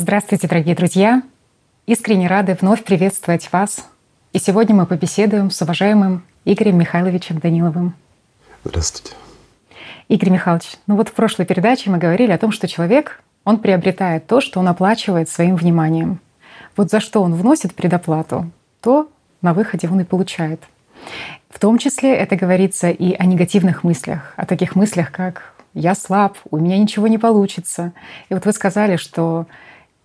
Здравствуйте, дорогие друзья! Искренне рады вновь приветствовать вас. И сегодня мы побеседуем с уважаемым Игорем Михайловичем Даниловым. Здравствуйте. Игорь Михайлович, ну вот в прошлой передаче мы говорили о том, что человек, он приобретает то, что он оплачивает своим вниманием. Вот за что он вносит предоплату, то на выходе он и получает. В том числе это говорится и о негативных мыслях, о таких мыслях, как «я слаб», «у меня ничего не получится». И вот вы сказали, что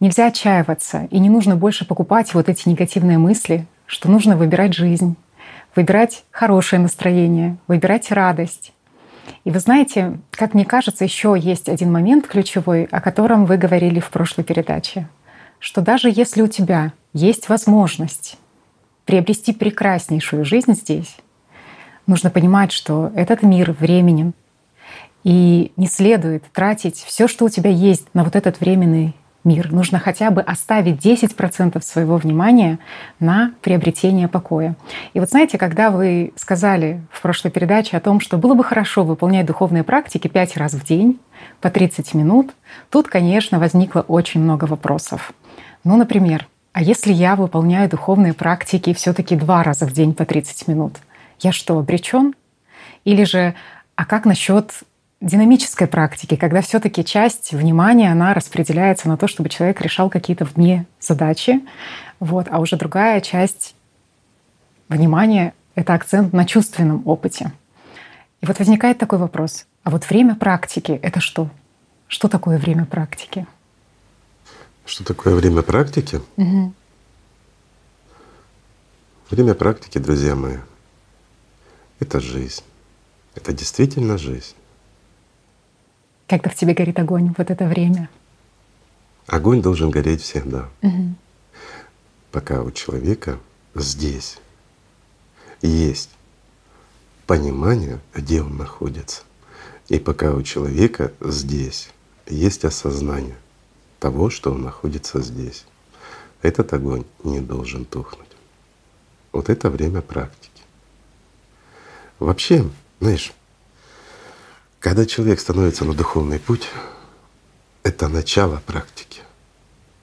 нельзя отчаиваться, и не нужно больше покупать вот эти негативные мысли, что нужно выбирать жизнь, выбирать хорошее настроение, выбирать радость. И вы знаете, как мне кажется, еще есть один момент ключевой, о котором вы говорили в прошлой передаче, что даже если у тебя есть возможность приобрести прекраснейшую жизнь здесь, нужно понимать, что этот мир временен, и не следует тратить все, что у тебя есть на вот этот временный мир. Нужно хотя бы оставить 10% своего внимания на приобретение покоя. И вот знаете, когда вы сказали в прошлой передаче о том, что было бы хорошо выполнять духовные практики 5 раз в день по 30 минут, тут, конечно, возникло очень много вопросов. Ну, например, а если я выполняю духовные практики все-таки два раза в день по 30 минут, я что, обречен? Или же, а как насчет динамической практики, когда все-таки часть внимания, она распределяется на то, чтобы человек решал какие-то вне задачи, вот, а уже другая часть внимания — это акцент на чувственном опыте. И вот возникает такой вопрос. А вот время практики — это что? Что такое время практики? Что такое время практики? Угу. Время практики, друзья мои, это жизнь. Это действительно жизнь когда в тебе горит огонь вот это время? Огонь должен гореть всегда. Угу. Пока у человека здесь есть понимание, где он находится. И пока у человека здесь есть осознание того, что он находится здесь. Этот огонь не должен тухнуть. Вот это время практики. Вообще, знаешь, когда человек становится на духовный путь, это начало практики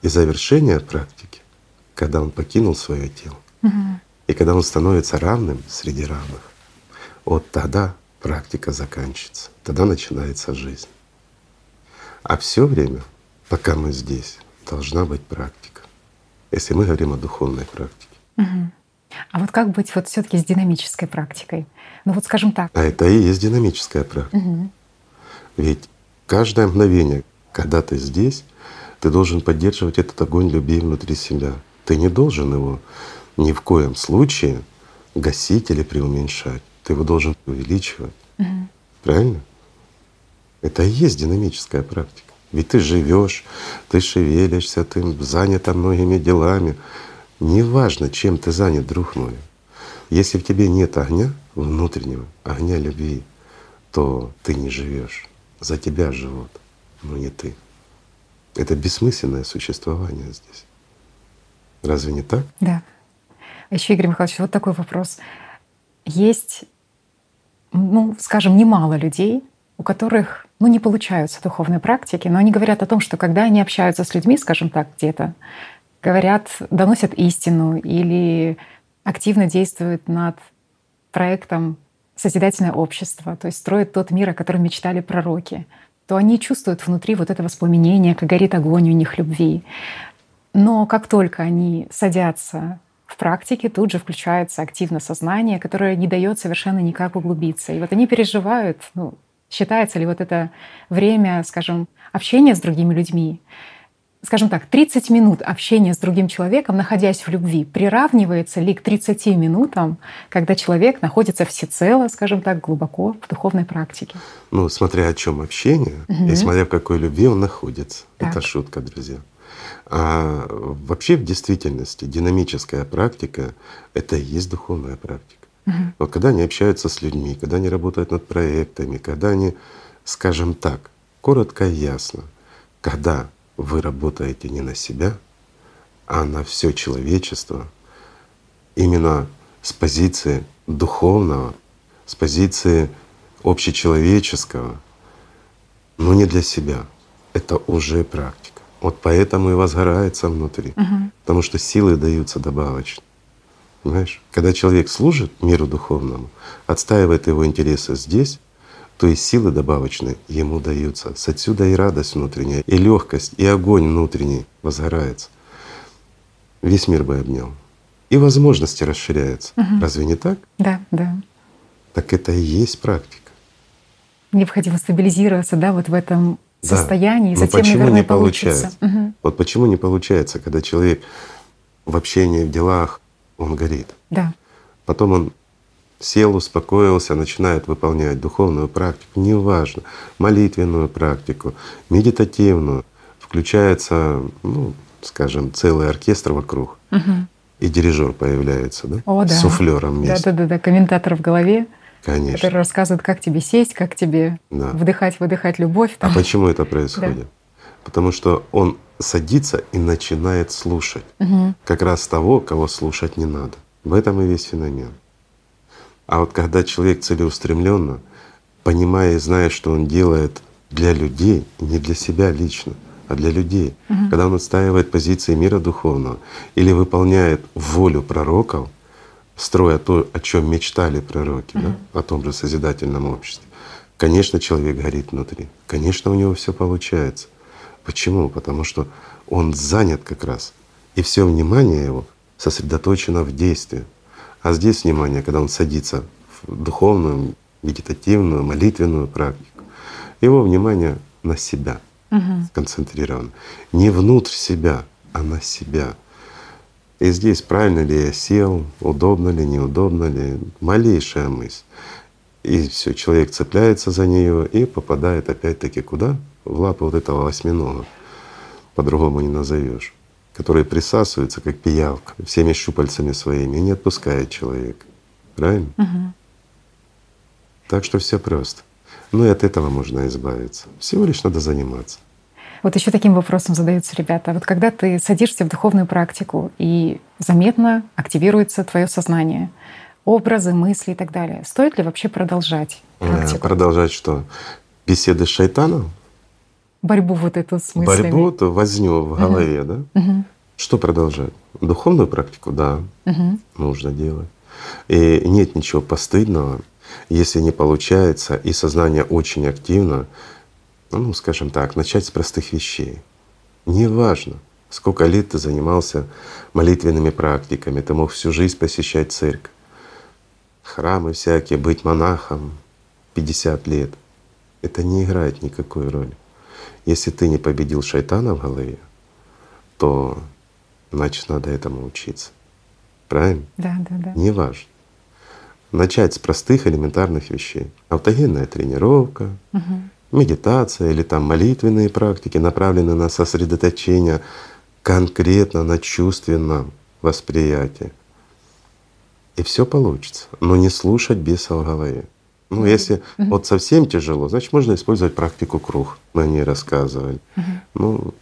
и завершение практики, когда он покинул свое тело. Угу. И когда он становится равным среди равных, вот тогда практика заканчивается, тогда начинается жизнь. А все время, пока мы здесь, должна быть практика. Если мы говорим о духовной практике. Угу. А вот как быть вот все-таки с динамической практикой? Ну вот скажем так. А это и есть динамическая практика. Угу. Ведь каждое мгновение, когда ты здесь, ты должен поддерживать этот огонь любви внутри себя. Ты не должен его ни в коем случае гасить или преуменьшать. Ты его должен увеличивать. Угу. Правильно? Это и есть динамическая практика. Ведь ты живешь, ты шевелишься, ты занят многими делами. Неважно, чем ты занят, друг мой. Если в тебе нет огня внутреннего, огня любви, то ты не живешь. За тебя живут, но не ты. Это бессмысленное существование здесь. Разве не так? Да. А еще, Игорь Михайлович, вот такой вопрос. Есть, ну, скажем, немало людей, у которых ну, не получаются духовные практики, но они говорят о том, что когда они общаются с людьми, скажем так, где-то, говорят, доносят истину или активно действуют над проектом созидательное общество, то есть строят тот мир, о котором мечтали пророки, то они чувствуют внутри вот это воспламенение, как горит огонь у них любви. Но как только они садятся в практике, тут же включается активно сознание, которое не дает совершенно никак углубиться. И вот они переживают, ну, считается ли вот это время, скажем, общения с другими людьми, скажем так, 30 минут общения с другим человеком, находясь в любви, приравнивается ли к 30 минутам, когда человек находится всецело, скажем так, глубоко в духовной практике? Ну, смотря о чем общение, угу. и смотря в какой любви он находится. Так. Это шутка, друзья. А вообще в действительности динамическая практика — это и есть духовная практика. Угу. Вот когда они общаются с людьми, когда они работают над проектами, когда они, скажем так, коротко и ясно, когда вы работаете не на себя, а на все человечество, именно с позиции духовного, с позиции общечеловеческого, но не для себя. Это уже практика. Вот поэтому и возгорается внутри. Мгм. Потому что силы даются добавочно. Понимаешь? Когда человек служит миру духовному, отстаивает его интересы здесь, то есть силы добавочные ему даются. С отсюда и радость внутренняя, и легкость, и огонь внутренний возгорается. Весь мир бы обнял. И возможности расширяются. Мгм. Разве не так? Да, да. Так это и есть практика. Необходимо стабилизироваться, да, вот в этом Да. состоянии, Но затем, почему наверное, не получится. получается? Мгм. Вот почему не получается, когда человек в общении, в делах, он горит. Да. Потом он сел, успокоился, начинает выполнять духовную практику, неважно, молитвенную практику, медитативную, включается, ну, скажем, целый оркестр вокруг, Мгм. и дирижер появляется, да? О, да. С суфлером вместе. Да, да, да, да. Комментатор в голове, Конечно. который рассказывает, как тебе сесть, как тебе Да. вдыхать, выдыхать любовь. А там. почему это происходит? Потому что он садится и начинает слушать Мгм. как раз того, кого слушать не надо. В этом и весь феномен. А вот когда человек целеустремленно, понимая и зная, что он делает для людей, не для себя лично, а для людей, Мгм. когда он отстаивает позиции мира духовного или выполняет волю пророков, строя то, о чем мечтали пророки, да, о том же созидательном обществе, конечно, человек горит внутри, конечно, у него все получается. Почему? Потому что он занят как раз, и все внимание его сосредоточено в действии. А здесь внимание, когда он садится в духовную, медитативную, молитвенную практику, его внимание на себя Мгм. сконцентрировано. Не внутрь себя, а на себя. И здесь правильно ли я сел, удобно ли, неудобно ли, малейшая мысль. И все, человек цепляется за нее и попадает опять-таки куда? В лапы вот этого осьминога. По-другому не назовешь который присасывается, как пиявка, всеми щупальцами своими и не отпускает человека. Правильно? Мгм. Так что все просто. Ну и от этого можно избавиться. Всего лишь надо заниматься. Вот еще таким вопросом задаются ребята. Вот когда ты садишься в духовную практику и заметно активируется твое сознание, образы, мысли и так далее, стоит ли вообще продолжать Э, практику? Продолжать что? Беседы с шайтаном? Борьбу вот эту с мыслями. Борьбу, то возню в голове, да? Мгм. Что продолжать? Духовную практику, да, Мгм. нужно делать. И нет ничего постыдного, если не получается, и сознание очень активно, ну, скажем так, начать с простых вещей. Неважно, сколько лет ты занимался молитвенными практиками, ты мог всю жизнь посещать церковь, храмы всякие, быть монахом 50 лет. Это не играет никакой роли. Если ты не победил шайтана в голове, то значит надо этому учиться. Правильно? Да, да, да. Неважно. Начать с простых элементарных вещей. Автогенная тренировка, Мгм. медитация или там молитвенные практики, направленные на сосредоточение конкретно на чувственном восприятии. И все получится. Но не слушать беса в голове. Ну, если вот совсем тяжело, значит, можно использовать практику круг. Мы о ней рассказывали. Ну,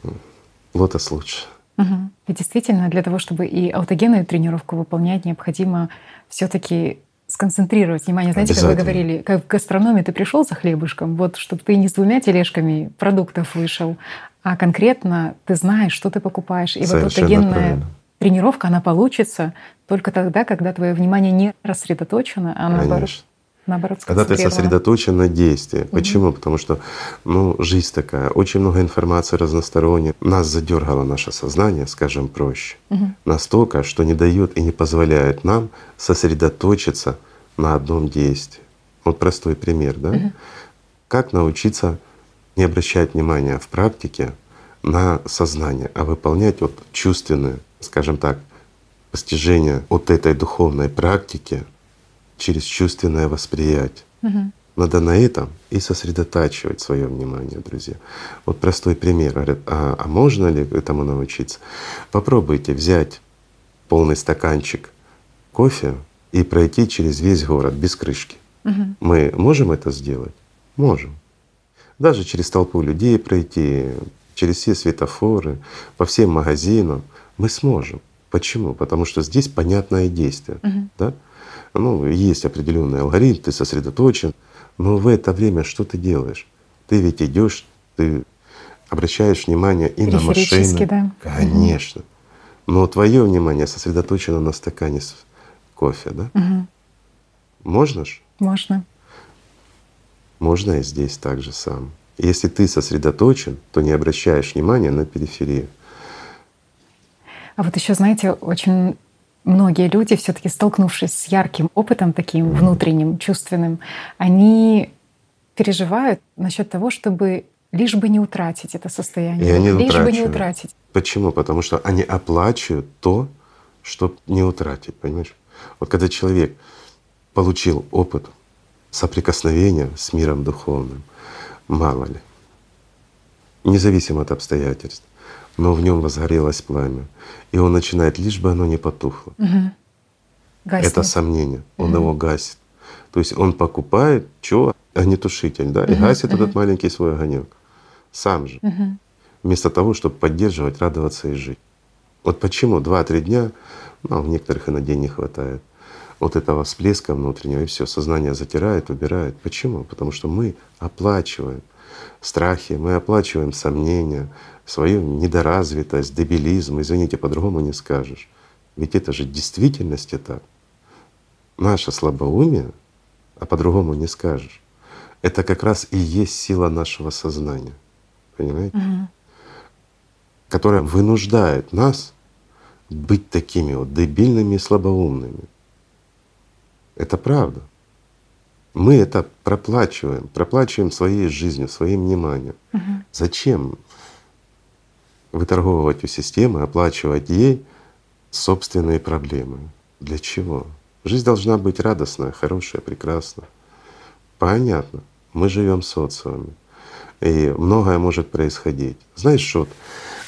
лотос лучше. Мгм. И действительно, для того, чтобы и аутогенную тренировку выполнять, необходимо все таки сконцентрировать внимание. Знаете, как вы говорили, как в гастрономе ты пришел за хлебушком, вот чтобы ты не с двумя тележками продуктов вышел, а конкретно ты знаешь, что ты покупаешь. И вот Совершенно аутогенная правильно. тренировка, она получится только тогда, когда твое внимание не рассредоточено, а наоборот, Конечно. Наоборот Когда ты сосредоточен на действии. Почему? Потому что ну, жизнь такая, очень много информации разносторонней. Нас задергало наше сознание, скажем проще, Мгм. настолько, что не дает и не позволяет нам сосредоточиться на одном действии. Вот простой пример, да? Как научиться не обращать внимания в практике на сознание, а выполнять вот чувственное, скажем так, постижение вот этой духовной практики через чувственное восприятие. Мгм. Надо на этом и сосредотачивать свое внимание, друзья. Вот простой пример. Говорят, а, а можно ли этому научиться? Попробуйте взять полный стаканчик кофе и пройти через весь город без крышки. Мгм. Мы можем это сделать? Можем. Даже через толпу людей пройти, через все светофоры, по всем магазинам мы сможем. Почему? Потому что здесь понятное действие. Мгм. Да? Ну, есть определенный алгоритм, ты сосредоточен, но в это время что ты делаешь? Ты ведь идешь, ты обращаешь внимание и на машину. Да. Конечно. Но твое внимание сосредоточено на стакане с кофе, да? Угу. Можно ж? Можно. Можно и здесь так же сам. Если ты сосредоточен, то не обращаешь внимания на периферию. А вот еще, знаете, очень многие люди, все-таки столкнувшись с ярким опытом, таким внутренним, чувственным, они переживают насчет того, чтобы лишь бы не утратить это состояние, И они лишь бы не утратить. Почему? Потому что они оплачивают то, что не утратить, понимаешь? Вот когда человек получил опыт соприкосновения с миром духовным, мало ли, независимо от обстоятельств, но в нем возгорелось пламя, и он начинает, лишь бы оно не потухло. Угу. Это сомнение, он Мгм. его гасит. То есть он покупает что? Огнетушитель, да, и Мгм, гасит мгм. этот маленький свой огонек. Сам же. Мгм. Вместо того, чтобы поддерживать, радоваться и жить. Вот почему два-три дня, ну, а у некоторых и на день не хватает, вот этого всплеска внутреннего, и все, сознание затирает, убирает. Почему? Потому что мы оплачиваем страхи, мы оплачиваем сомнения, свою недоразвитость, дебилизм. Извините, по-другому не скажешь. Ведь это же в действительности так. Наше слабоумие, а по-другому не скажешь, это как раз и есть сила нашего сознания. Понимаете? Мгм. которая вынуждает нас быть такими вот дебильными и слабоумными. Это правда. Мы это проплачиваем, проплачиваем своей жизнью, своим вниманием. Мгм. Зачем выторговывать у системы, оплачивать ей собственные проблемы? Для чего? Жизнь должна быть радостная, хорошая, прекрасная. Понятно. Мы живем социуме. И многое может происходить. Знаешь, что вот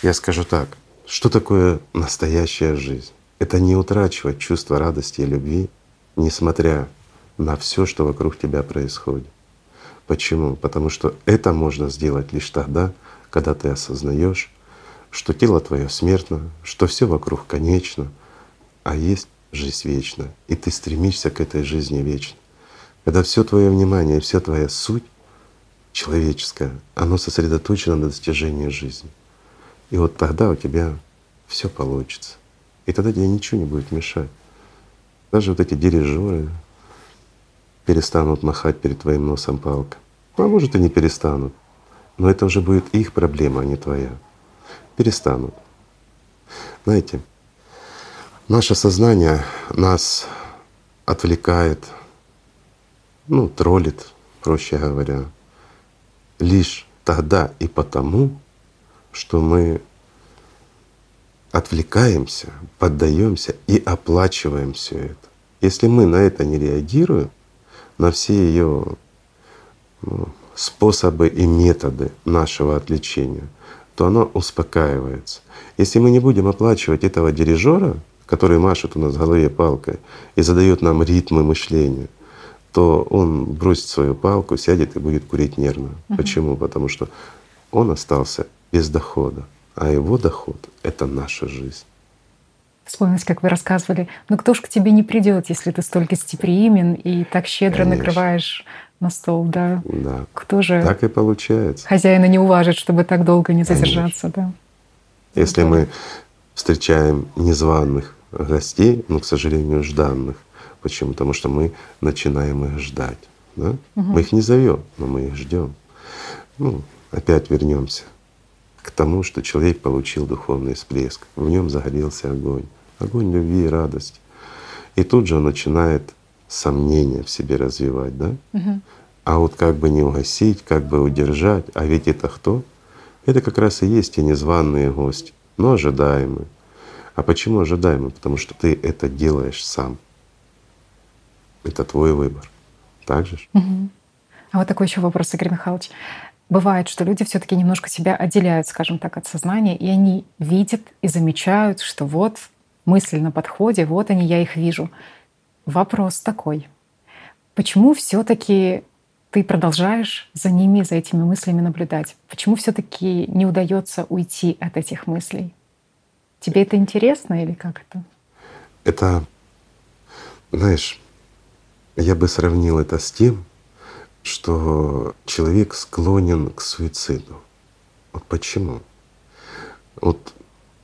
я скажу так, что такое настоящая жизнь? Это не утрачивать чувство радости и любви, несмотря на все, что вокруг тебя происходит. Почему? Потому что это можно сделать лишь тогда, когда ты осознаешь, что тело твое смертно, что все вокруг конечно, а есть жизнь вечная, и ты стремишься к этой жизни вечной. Когда все твое внимание и вся твоя суть человеческое, оно сосредоточено на достижении жизни. И вот тогда у тебя все получится. И тогда тебе ничего не будет мешать. Даже вот эти дирижеры перестанут махать перед твоим носом палкой. Ну, а может и не перестанут. Но это уже будет их проблема, а не твоя. Перестанут. Знаете, наше сознание нас отвлекает, ну, троллит, проще говоря, лишь тогда и потому, что мы отвлекаемся, поддаемся и оплачиваем все это. Если мы на это не реагируем, на все ее ну, способы и методы нашего отвлечения, то оно успокаивается. Если мы не будем оплачивать этого дирижера, который машет у нас в голове палкой и задает нам ритмы мышления, то он бросит свою палку, сядет и будет курить нервно. Мгм. Почему? Потому что он остался без дохода, а его доход — это наша жизнь. Вспомнилось, как вы рассказывали, ну кто ж к тебе не придет, если ты столько гостеприимен и так щедро Конечно. накрываешь на стол, да? Да, Кто же так и получается. хозяина не уважит, чтобы так долго не задержаться, да? Если мы встречаем незваных гостей, но, к сожалению, жданных. Почему? Потому что мы начинаем их ждать. Да? Мгм. Мы их не зовем, но мы их ждем. Ну, опять вернемся к тому, что человек получил духовный всплеск, в нем загорелся огонь, огонь любви и радости. И тут же он начинает сомнения в себе развивать, да? А вот как бы не угасить, как бы удержать, а ведь это кто? Это как раз и есть те незваные гости, но ожидаемые. А почему ожидаемые? Потому что ты это делаешь сам. Это твой выбор. Так же? Мгм. А вот такой еще вопрос, Игорь Михайлович. Бывает, что люди все-таки немножко себя отделяют, скажем так, от сознания, и они видят и замечают, что вот мысль на подходе, вот они, я их вижу. Вопрос такой. Почему все-таки ты продолжаешь за ними, за этими мыслями наблюдать? Почему все-таки не удается уйти от этих мыслей? Тебе это интересно или как это? Это, знаешь, я бы сравнил это с тем, что человек склонен к суициду. Вот почему? Вот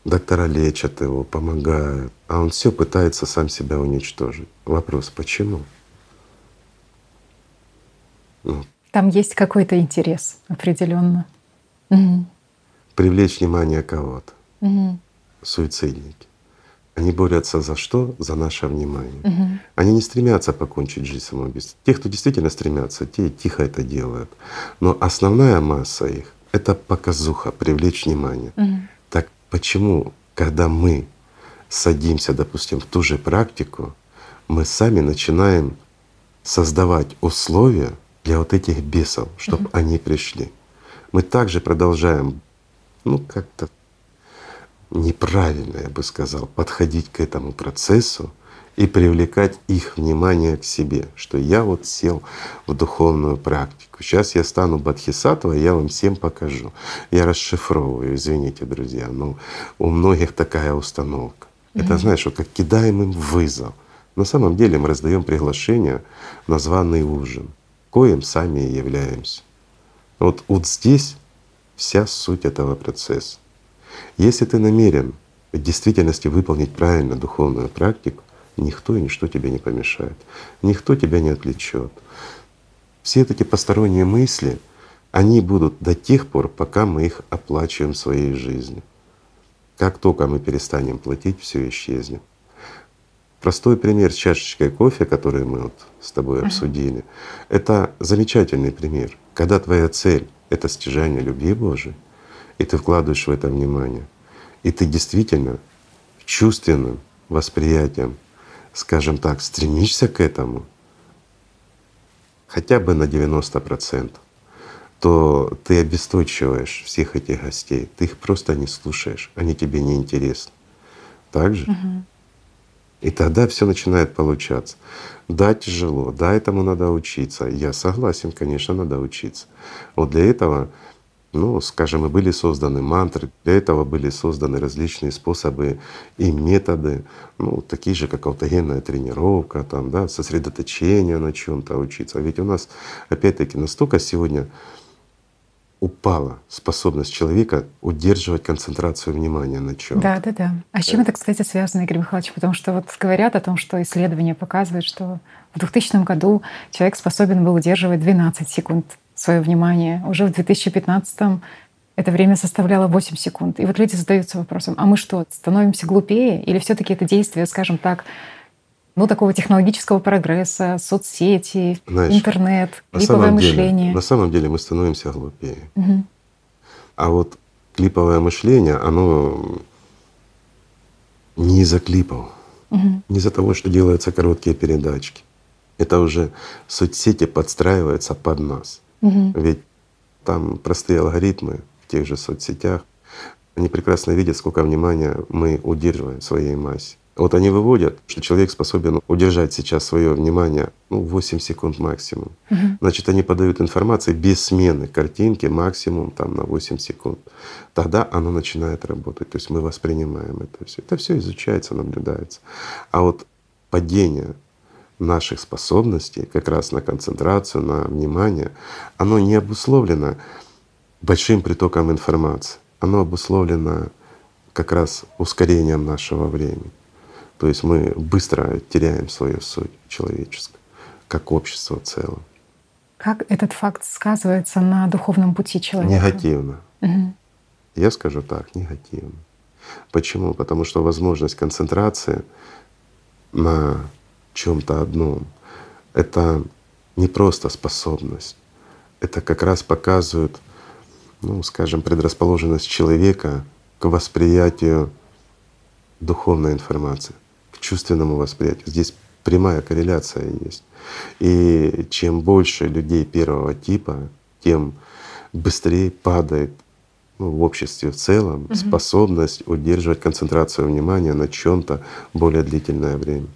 доктора лечат его, помогают, а он все пытается сам себя уничтожить. Вопрос, почему? Ну, Там есть какой-то интерес определенно. Угу. Привлечь внимание кого-то. Угу. Суицидники. Они борются за что? За наше внимание. Угу. Они не стремятся покончить жизнь самоубийством. Те, кто действительно стремятся, те тихо это делают. Но основная масса их — это показуха, привлечь внимание. Угу. Почему, когда мы садимся, допустим, в ту же практику, мы сами начинаем создавать условия для вот этих бесов, чтобы угу. они пришли. Мы также продолжаем, ну как-то неправильно, я бы сказал, подходить к этому процессу и привлекать их внимание к себе, что я вот сел в духовную практику. Сейчас я стану Бадхисатова, я вам всем покажу. Я расшифровываю, извините, друзья, но у многих такая установка. Mm-hmm. Это знаешь, вот как кидаем им вызов. На самом деле мы раздаем приглашение на званый ужин, коим сами и являемся. Вот, вот здесь вся суть этого процесса. Если ты намерен в действительности выполнить правильно духовную практику, никто и ничто тебе не помешает, никто тебя не отвлечет. Все эти посторонние мысли, они будут до тех пор, пока мы их оплачиваем своей жизнью. Как только мы перестанем платить, все исчезнет. Простой пример с чашечкой кофе, который мы вот с тобой обсудили, это замечательный пример. Когда твоя цель — это стяжание любви Божией, и ты вкладываешь в это внимание, и ты действительно чувственным восприятием, скажем так, стремишься к этому хотя бы на 90%, то ты обесточиваешь всех этих гостей, ты их просто не слушаешь, они тебе не интересны. Так же? Угу. И тогда все начинает получаться. Да, тяжело, да, этому надо учиться. Я согласен, конечно, надо учиться. Вот для этого ну, скажем, и были созданы мантры, для этого были созданы различные способы и методы, ну, такие же, как аутогенная тренировка, там, да, сосредоточение на чем то учиться. Ведь у нас, опять-таки, настолько сегодня упала способность человека удерживать концентрацию внимания на чем. Да, да, да. А с чем это, кстати, связано, Игорь Михайлович? Потому что вот говорят о том, что исследования показывают, что в 2000 году человек способен был удерживать 12 секунд свое внимание. Уже в 2015 это время составляло 8 секунд. И вот люди задаются вопросом, а мы что, становимся глупее? Или все таки это действие, скажем так, ну, такого технологического прогресса, соцсети, Знаешь, интернет, клиповое мышление. Деле, на самом деле мы становимся глупее. Угу. А вот клиповое мышление, оно не из-за клипов, угу. не из-за того, что делаются короткие передачки. Это уже соцсети подстраиваются под нас. Угу. Ведь там простые алгоритмы в тех же соцсетях, они прекрасно видят, сколько внимания мы удерживаем в своей массе. Вот они выводят, что человек способен удержать сейчас свое внимание ну, 8 секунд максимум. Угу. Значит, они подают информацию без смены картинки максимум там, на 8 секунд. Тогда оно начинает работать. То есть мы воспринимаем это все. Это все изучается, наблюдается. А вот падение наших способностей как раз на концентрацию, на внимание, оно не обусловлено большим притоком информации. Оно обусловлено как раз ускорением нашего времени. То есть мы быстро теряем свою суть человеческую, как общество в целом. Как этот факт сказывается на духовном пути человека? Негативно. Угу. Я скажу так, негативно. Почему? Потому что возможность концентрации на чем-то одном. Это не просто способность, это как раз показывает, ну, скажем, предрасположенность человека к восприятию духовной информации, к чувственному восприятию. Здесь прямая корреляция есть. И чем больше людей первого типа, тем быстрее падает ну, в обществе в целом угу. способность удерживать концентрацию внимания на чем-то более длительное время.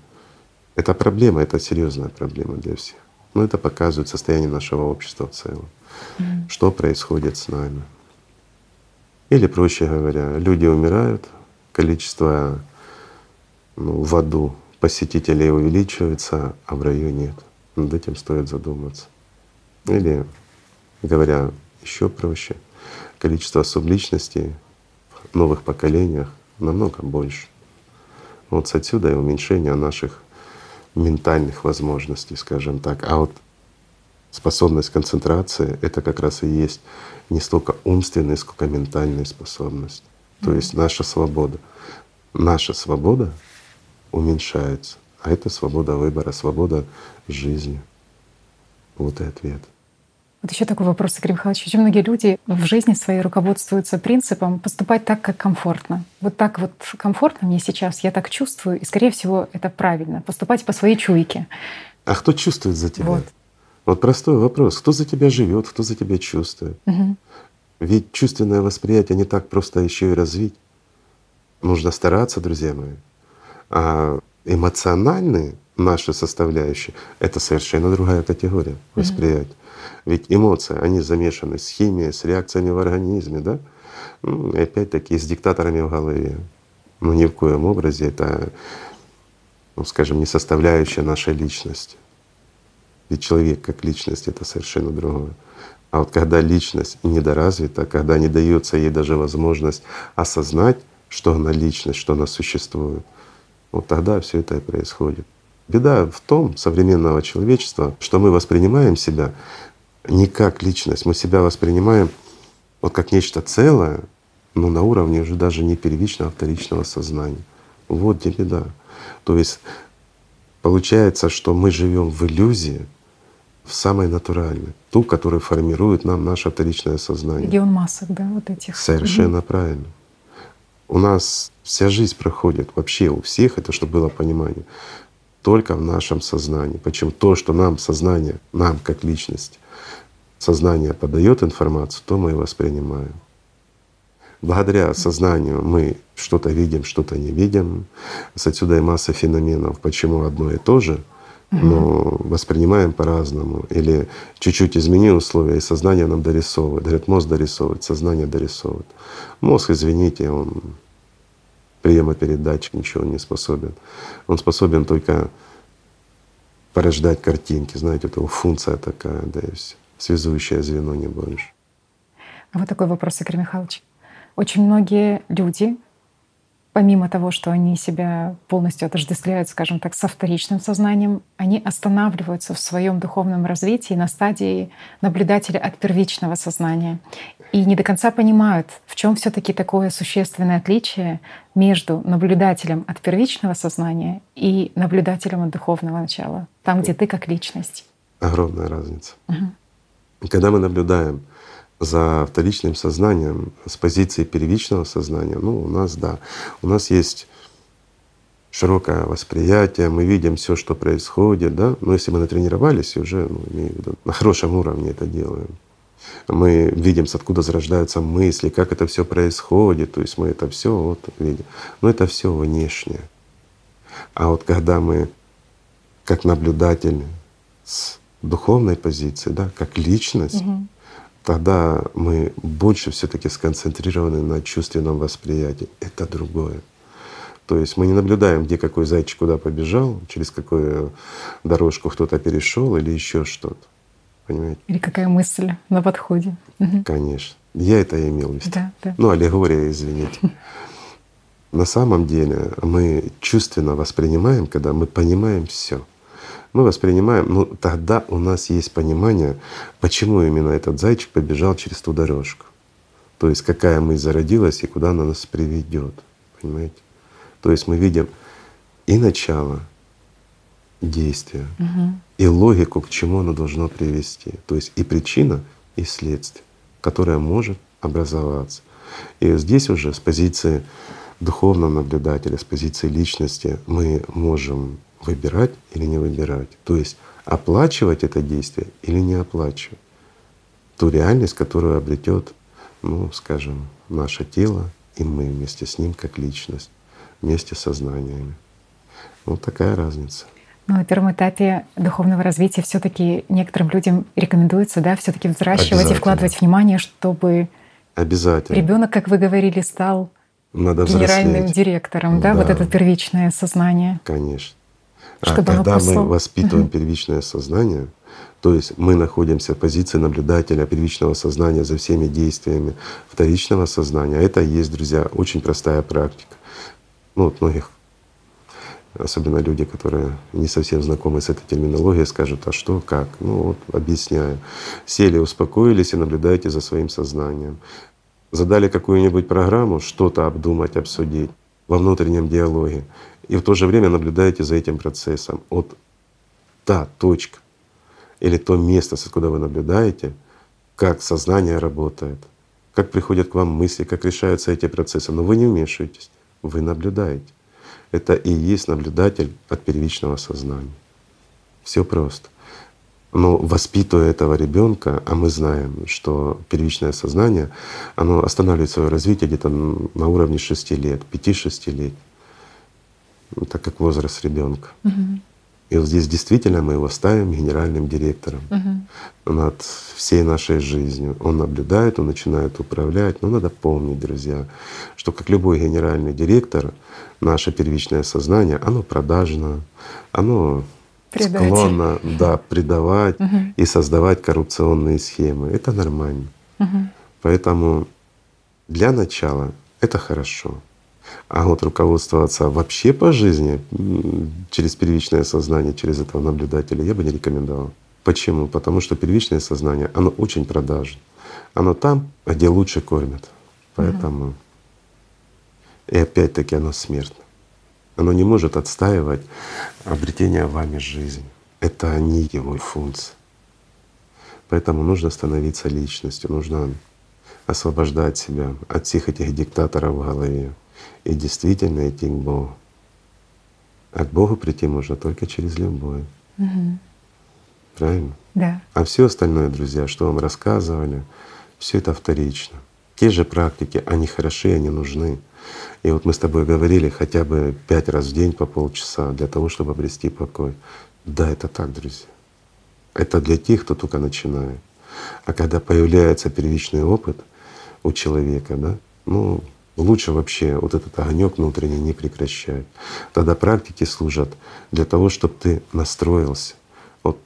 Это проблема, это серьезная проблема для всех. Но это показывает состояние нашего общества в целом. Mm. Что происходит с нами. Или проще говоря, люди умирают, количество ну, в аду посетителей увеличивается, а в раю нет. Над этим стоит задуматься. Или, говоря еще проще, количество субличностей в новых поколениях намного больше. Вот отсюда и уменьшение наших ментальных возможностей, скажем так. А вот способность концентрации — это как раз и есть не столько умственная, сколько ментальная способность. То есть наша свобода. Наша свобода уменьшается, а это свобода выбора, свобода жизни. Вот и ответ. Вот еще такой вопрос, Игорь Михайлович. Очень многие люди в жизни своей руководствуются принципом поступать так, как комфортно. Вот так вот комфортно мне сейчас, я так чувствую, и, скорее всего, это правильно. Поступать по своей чуйке. А кто чувствует за тебя? Вот, вот простой вопрос. Кто за тебя живет, кто за тебя чувствует? Угу. Ведь чувственное восприятие не так просто еще и развить. Нужно стараться, друзья мои. А эмоциональные наши составляющие — это совершенно другая категория восприятия. Ведь эмоции, они замешаны с химией, с реакциями в организме, да? Ну, и опять-таки с диктаторами в голове. Но ни в коем образе это, ну, скажем, не составляющая нашей личности. Ведь человек как личность — это совершенно другое. А вот когда личность недоразвита, когда не дается ей даже возможность осознать, что она личность, что она существует, вот тогда все это и происходит. Беда в том современного человечества, что мы воспринимаем себя не как личность, мы себя воспринимаем вот как нечто целое, но на уровне уже даже не первичного, а вторичного сознания. Вот где беда. То есть получается, что мы живем в иллюзии, в самой натуральной, ту, которая формирует нам наше вторичное сознание. Регион масок, да, вот этих. Совершенно угу. правильно. У нас вся жизнь проходит вообще у всех, это чтобы было понимание, только в нашем сознании. Почему то, что нам сознание, нам как личность, сознание подает информацию, то мы и воспринимаем. Благодаря сознанию мы что-то видим, что-то не видим. С отсюда и масса феноменов, почему одно и то же, но воспринимаем по-разному. Или чуть-чуть измени условия, и сознание нам дорисовывает. Говорят, мозг дорисовывает, сознание дорисовывает. Мозг, извините, он приемо-передатчик, ничего не способен. Он способен только порождать картинки, знаете, это его функция такая, да и все связующее звено, не больше. А вот такой вопрос, Игорь Михайлович. Очень многие люди, помимо того, что они себя полностью отождествляют, скажем так, со вторичным сознанием, они останавливаются в своем духовном развитии на стадии наблюдателя от первичного сознания и не до конца понимают, в чем все-таки такое существенное отличие между наблюдателем от первичного сознания и наблюдателем от духовного начала, там, где ты как личность. Огромная разница. Угу. Когда мы наблюдаем за вторичным сознанием с позиции первичного сознания, ну, у нас, да, у нас есть широкое восприятие, мы видим все, что происходит, да, но если мы натренировались и уже, ну, имею в виду, на хорошем уровне это делаем, мы видим, с откуда зарождаются мысли, как это все происходит, то есть мы это все вот видим. Но это все внешнее. А вот когда мы как наблюдатель с духовной позиции, да, как личность, угу. Тогда мы больше все-таки сконцентрированы на чувственном восприятии. Это другое. То есть мы не наблюдаем, где какой зайчик куда побежал, через какую дорожку кто-то перешел или еще что-то. Понимаете? Или какая мысль на подходе. Конечно. Я это имел в виду. Да, да. Ну, аллегория, извините. На самом деле мы чувственно воспринимаем, когда мы понимаем все мы воспринимаем, ну тогда у нас есть понимание, почему именно этот зайчик побежал через ту дорожку. То есть какая мы зародилась и куда она нас приведет. Понимаете? То есть мы видим и начало действия, угу. и логику, к чему оно должно привести. То есть и причина, и следствие, которое может образоваться. И здесь уже с позиции духовного наблюдателя, с позиции личности мы можем выбирать или не выбирать. То есть оплачивать это действие или не оплачивать. Ту реальность, которую обретет, ну, скажем, наше тело и мы вместе с ним как личность, вместе с сознаниями. Вот такая разница. Ну, на первом этапе духовного развития все-таки некоторым людям рекомендуется, да, все-таки взращивать и вкладывать внимание, чтобы Обязательно. ребенок, как вы говорили, стал Надо генеральным взрослеть. директором, да, да, вот это первичное сознание. Конечно. А Чтобы когда мы воспитываем угу. первичное сознание, то есть мы находимся в позиции наблюдателя первичного сознания за всеми действиями вторичного сознания. Это и есть, друзья, очень простая практика. Ну, вот многих, особенно люди, которые не совсем знакомы с этой терминологией, скажут, а что, как? Ну вот объясняю. Сели, успокоились и наблюдаете за своим сознанием. Задали какую-нибудь программу, что-то обдумать, обсудить во внутреннем диалоге. И в то же время наблюдаете за этим процессом. Вот та точка, или то место, откуда вы наблюдаете, как сознание работает, как приходят к вам мысли, как решаются эти процессы. Но вы не вмешиваетесь, вы наблюдаете. Это и есть наблюдатель от первичного сознания. Все просто. Но воспитывая этого ребенка, а мы знаем, что первичное сознание, оно останавливает свое развитие где-то на уровне 6 лет, 5-6 лет, так как возраст ребенка. Угу. И вот здесь действительно мы его ставим генеральным директором угу. над всей нашей жизнью. Он наблюдает, он начинает управлять. Но надо помнить, друзья, что как любой генеральный директор, наше первичное сознание, оно продажно, оно Предатель. склонно да, предавать угу. и создавать коррупционные схемы. Это нормально. Угу. Поэтому для начала это хорошо. А вот руководствоваться вообще по жизни через первичное сознание, через этого наблюдателя я бы не рекомендовал. Почему? Потому что первичное сознание, оно очень продажно. Оно там, где лучше кормят. Поэтому угу. и опять-таки оно смертно. Оно не может отстаивать обретение вами жизни. Это не его функция. Поэтому нужно становиться личностью, нужно освобождать себя от всех этих диктаторов в голове, и действительно идти к Богу. А к Богу прийти можно только через любовь. Угу. Правильно? Да. А все остальное, друзья, что вам рассказывали, все это вторично. Те же практики, они хороши, они нужны. И вот мы с тобой говорили хотя бы пять раз в день по полчаса для того, чтобы обрести покой. Да, это так, друзья. Это для тех, кто только начинает. А когда появляется первичный опыт у человека, да, ну Лучше вообще вот этот огонек внутренний не прекращать. Тогда практики служат для того, чтобы ты настроился. Вот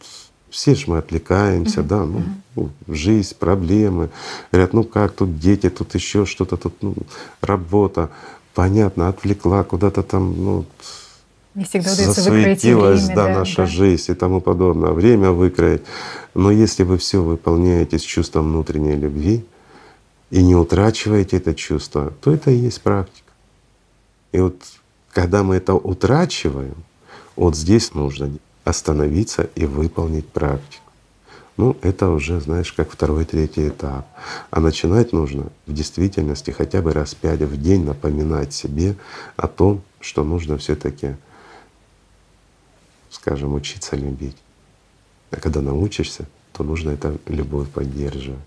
все же мы отвлекаемся, mm-hmm. да, ну, ну, жизнь, проблемы. Говорят, ну как тут дети, тут еще что-то, тут ну, работа. Понятно, отвлекла куда-то там, ну, не всегда засуетилась, время, да, да, наша да. жизнь и тому подобное. Время выкроить. Но если вы все выполняете с чувством внутренней любви, и не утрачиваете это чувство, то это и есть практика. И вот когда мы это утрачиваем, вот здесь нужно остановиться и выполнить практику. Ну, это уже, знаешь, как второй, третий этап. А начинать нужно в действительности хотя бы раз пять в день напоминать себе о том, что нужно все таки скажем, учиться любить. А когда научишься, то нужно это любовь поддерживать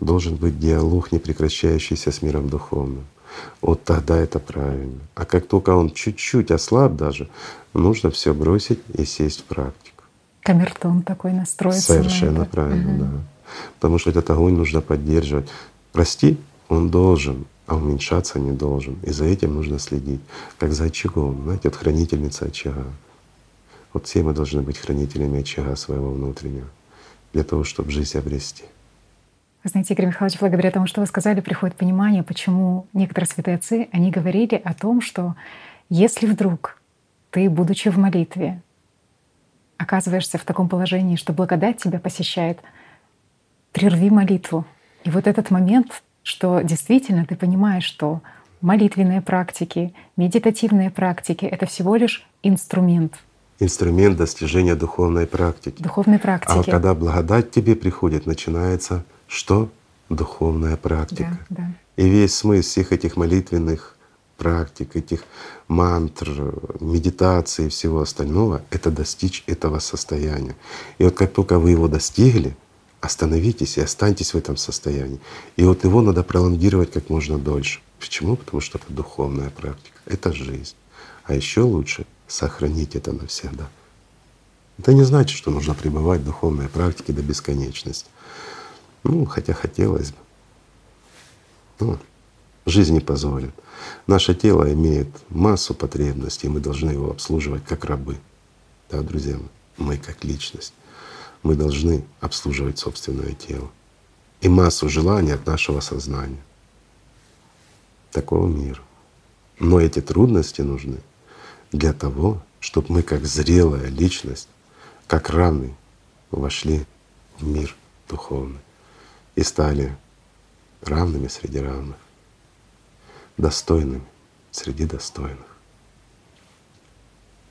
должен быть диалог, не прекращающийся с миром духовным. Вот тогда это правильно. А как только он чуть-чуть ослаб даже, нужно все бросить и сесть в практику. Камертон такой настроиться. Совершенно на это. правильно, угу. да. Потому что этот огонь нужно поддерживать. Прости, он должен, а уменьшаться не должен. И за этим нужно следить, как за очагом. Знаете, вот хранительница очага. Вот все мы должны быть хранителями очага своего внутреннего для того, чтобы жизнь обрести. Вы знаете, Игорь Михайлович, благодаря тому, что вы сказали, приходит понимание, почему некоторые святые отцы, они говорили о том, что если вдруг ты, будучи в молитве, оказываешься в таком положении, что благодать тебя посещает, прерви молитву. И вот этот момент, что действительно ты понимаешь, что молитвенные практики, медитативные практики — это всего лишь инструмент. Инструмент достижения духовной практики. Духовной практики. А когда благодать тебе приходит, начинается что духовная практика. Да, да. И весь смысл всех этих молитвенных практик, этих мантр, медитации и всего остального — это достичь этого состояния. И вот как только вы его достигли, остановитесь и останьтесь в этом состоянии. И вот его надо пролонгировать как можно дольше. Почему? Потому что это духовная практика, это жизнь. А еще лучше сохранить это навсегда. Это не значит, что нужно пребывать в духовной практике до бесконечности. Ну, хотя хотелось бы. Ну, Жизнь не позволит. Наше тело имеет массу потребностей, и мы должны его обслуживать как рабы. Да, друзья мы как личность, мы должны обслуживать собственное тело и массу желаний от нашего сознания. Такого мира. Но эти трудности нужны для того, чтобы мы как зрелая личность, как равный, вошли в мир духовный и стали равными среди равных, достойными среди достойных.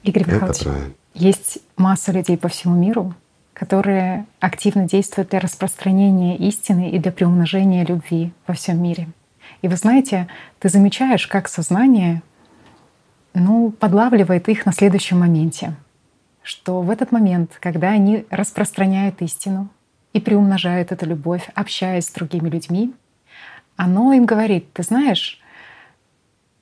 Игорь Михайлович, есть масса людей по всему миру, которые активно действуют для распространения истины и для приумножения любви во всем мире. И вы знаете, ты замечаешь, как сознание ну, подлавливает их на следующем моменте, что в этот момент, когда они распространяют истину и приумножают эту любовь, общаясь с другими людьми, оно им говорит, ты знаешь,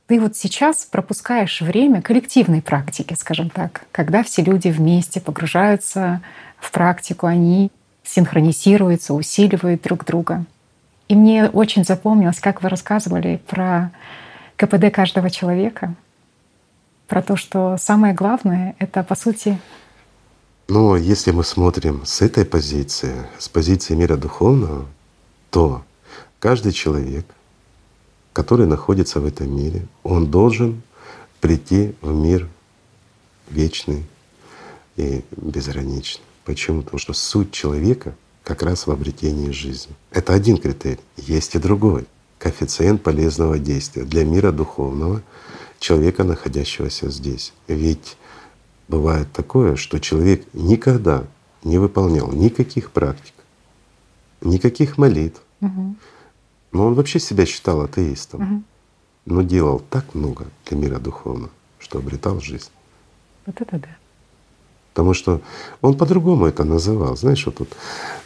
ты вот сейчас пропускаешь время коллективной практики, скажем так, когда все люди вместе погружаются в практику, они синхронизируются, усиливают друг друга. И мне очень запомнилось, как вы рассказывали про КПД каждого человека, про то, что самое главное — это, по сути, но если мы смотрим с этой позиции, с позиции мира духовного, то каждый человек который находится в этом мире, он должен прийти в мир вечный и безграничный. Почему? Потому что суть человека как раз в обретении жизни. Это один критерий. Есть и другой. Коэффициент полезного действия для мира духовного человека, находящегося здесь. Ведь бывает такое, что человек никогда не выполнял никаких практик, никаких молитв, угу. Но он вообще себя считал атеистом, угу. но делал так много для мира духовного, что обретал жизнь. Вот это да. Потому что он по-другому это называл. Знаешь, вот тут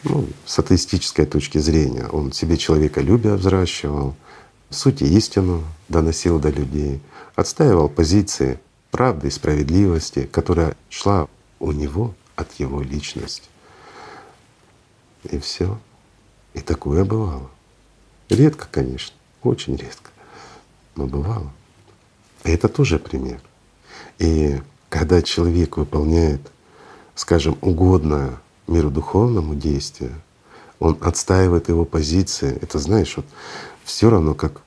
ну, с атеистической точки зрения он себе человека любя взращивал, суть и истину доносил до людей, отстаивал позиции правды и справедливости, которая шла у него от его личности. И все. И такое бывало. Редко, конечно, очень редко, но бывало. И это тоже пример. И когда человек выполняет, скажем, угодное миру духовному действие, он отстаивает его позиции. Это знаешь, вот все равно как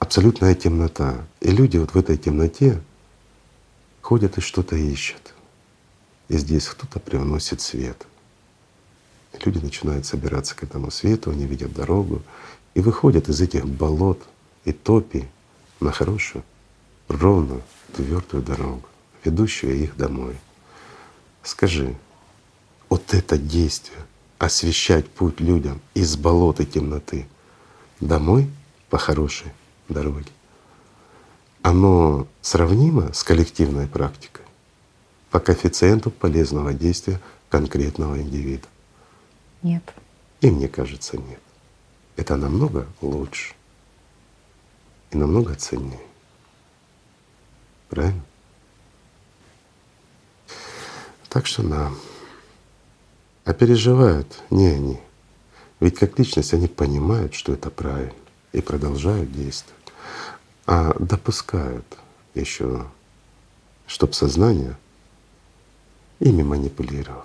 абсолютная темнота. И люди вот в этой темноте ходят и что-то ищут. И здесь кто-то привносит свет. И люди начинают собираться к этому свету, они видят дорогу, и выходят из этих болот и топи на хорошую, ровную, твердую дорогу, ведущую их домой. Скажи, вот это действие освещать путь людям из болот и темноты домой по хорошей дороге, оно сравнимо с коллективной практикой по коэффициенту полезного действия конкретного индивида? Нет. И мне кажется, нет это намного лучше и намного ценнее. Правильно? Так что нам. А переживают не они. Ведь как личность они понимают, что это правильно, и продолжают действовать. А допускают еще, чтоб сознание ими манипулировало.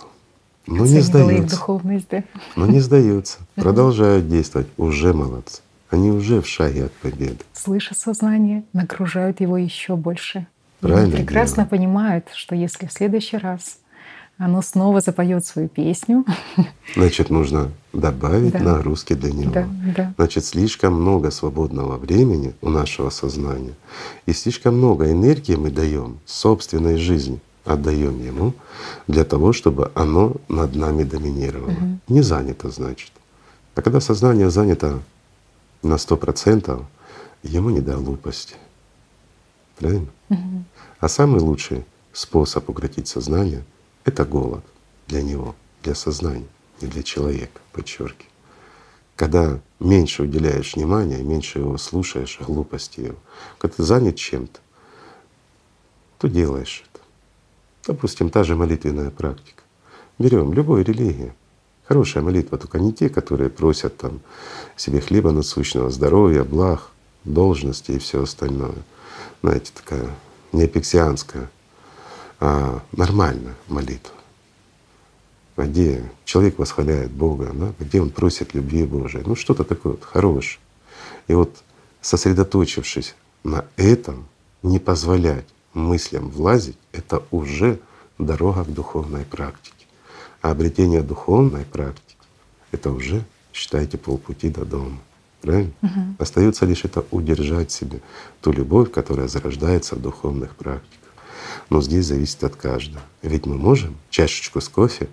Но не сдаются. духовность, да? Но не сдаются, продолжают действовать, уже молодцы. Они уже в шаге от победы. Слыша сознание, нагружают его еще больше. Правильно Они прекрасно делают. понимают, что если в следующий раз оно снова запоет свою песню. Значит, нужно добавить да. нагрузки для него. Да, да. Значит, слишком много свободного времени у нашего сознания и слишком много энергии мы даем собственной жизни отдаем ему для того, чтобы оно над нами доминировало. Угу. Не занято, значит. А когда сознание занято на сто процентов, ему не до глупости. Правильно? Угу. А самый лучший способ укротить сознание — это голод для него, для сознания, не для человека, подчеркиваю. Когда меньше уделяешь внимания, меньше его слушаешь, глупости его, когда ты занят чем-то, то делаешь Допустим, та же молитвенная практика. Берем любой религии. Хорошая молитва, только не те, которые просят там себе хлеба насущного, здоровья, благ, должности и все остальное. Знаете, такая не эпиксианская, а нормальная молитва где человек восхваляет Бога, да, где он просит любви Божией. Ну что-то такое вот хорошее. И вот сосредоточившись на этом, не позволять мыслям влазить, это уже дорога к духовной практике. А обретение духовной практики — это уже, считайте, полпути до дома. Правильно? Угу. Остается лишь это удержать себе ту любовь, которая зарождается в духовных практиках. Но здесь зависит от каждого. Ведь мы можем чашечку с кофе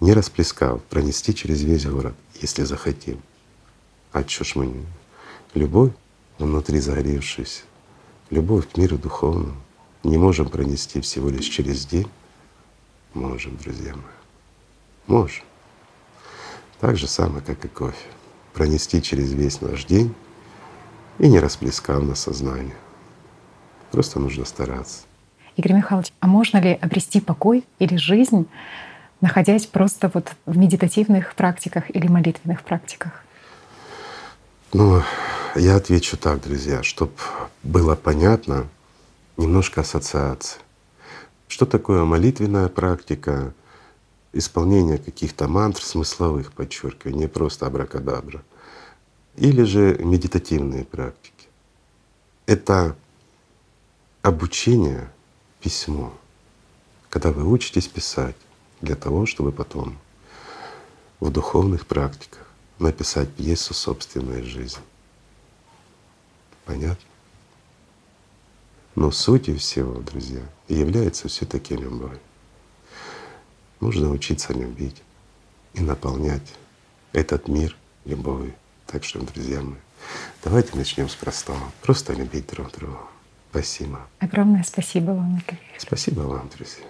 не расплескав, пронести через весь город, если захотим. А чё ж мы не? Любовь внутри загоревшаяся, любовь к миру духовному не можем пронести всего лишь через день? Можем, друзья мои. Можем. Так же самое, как и кофе. Пронести через весь наш день и не расплескав на сознание. Просто нужно стараться. Игорь Михайлович, а можно ли обрести покой или жизнь находясь просто вот в медитативных практиках или молитвенных практиках? Ну, я отвечу так, друзья, чтобы было понятно, немножко ассоциации. Что такое молитвенная практика, исполнение каких-то мантр смысловых, подчеркиваю, не просто абракадабра, или же медитативные практики. Это обучение письмо, когда вы учитесь писать, для того, чтобы потом в духовных практиках написать пьесу собственной жизни. Понятно? Но сутью всего, друзья, является все таки любовь. Нужно учиться любить и наполнять этот мир любовью. Так что, друзья мои, давайте начнем с простого. Просто любить друг друга. Спасибо. Огромное спасибо вам, Игорь. Спасибо вам, друзья.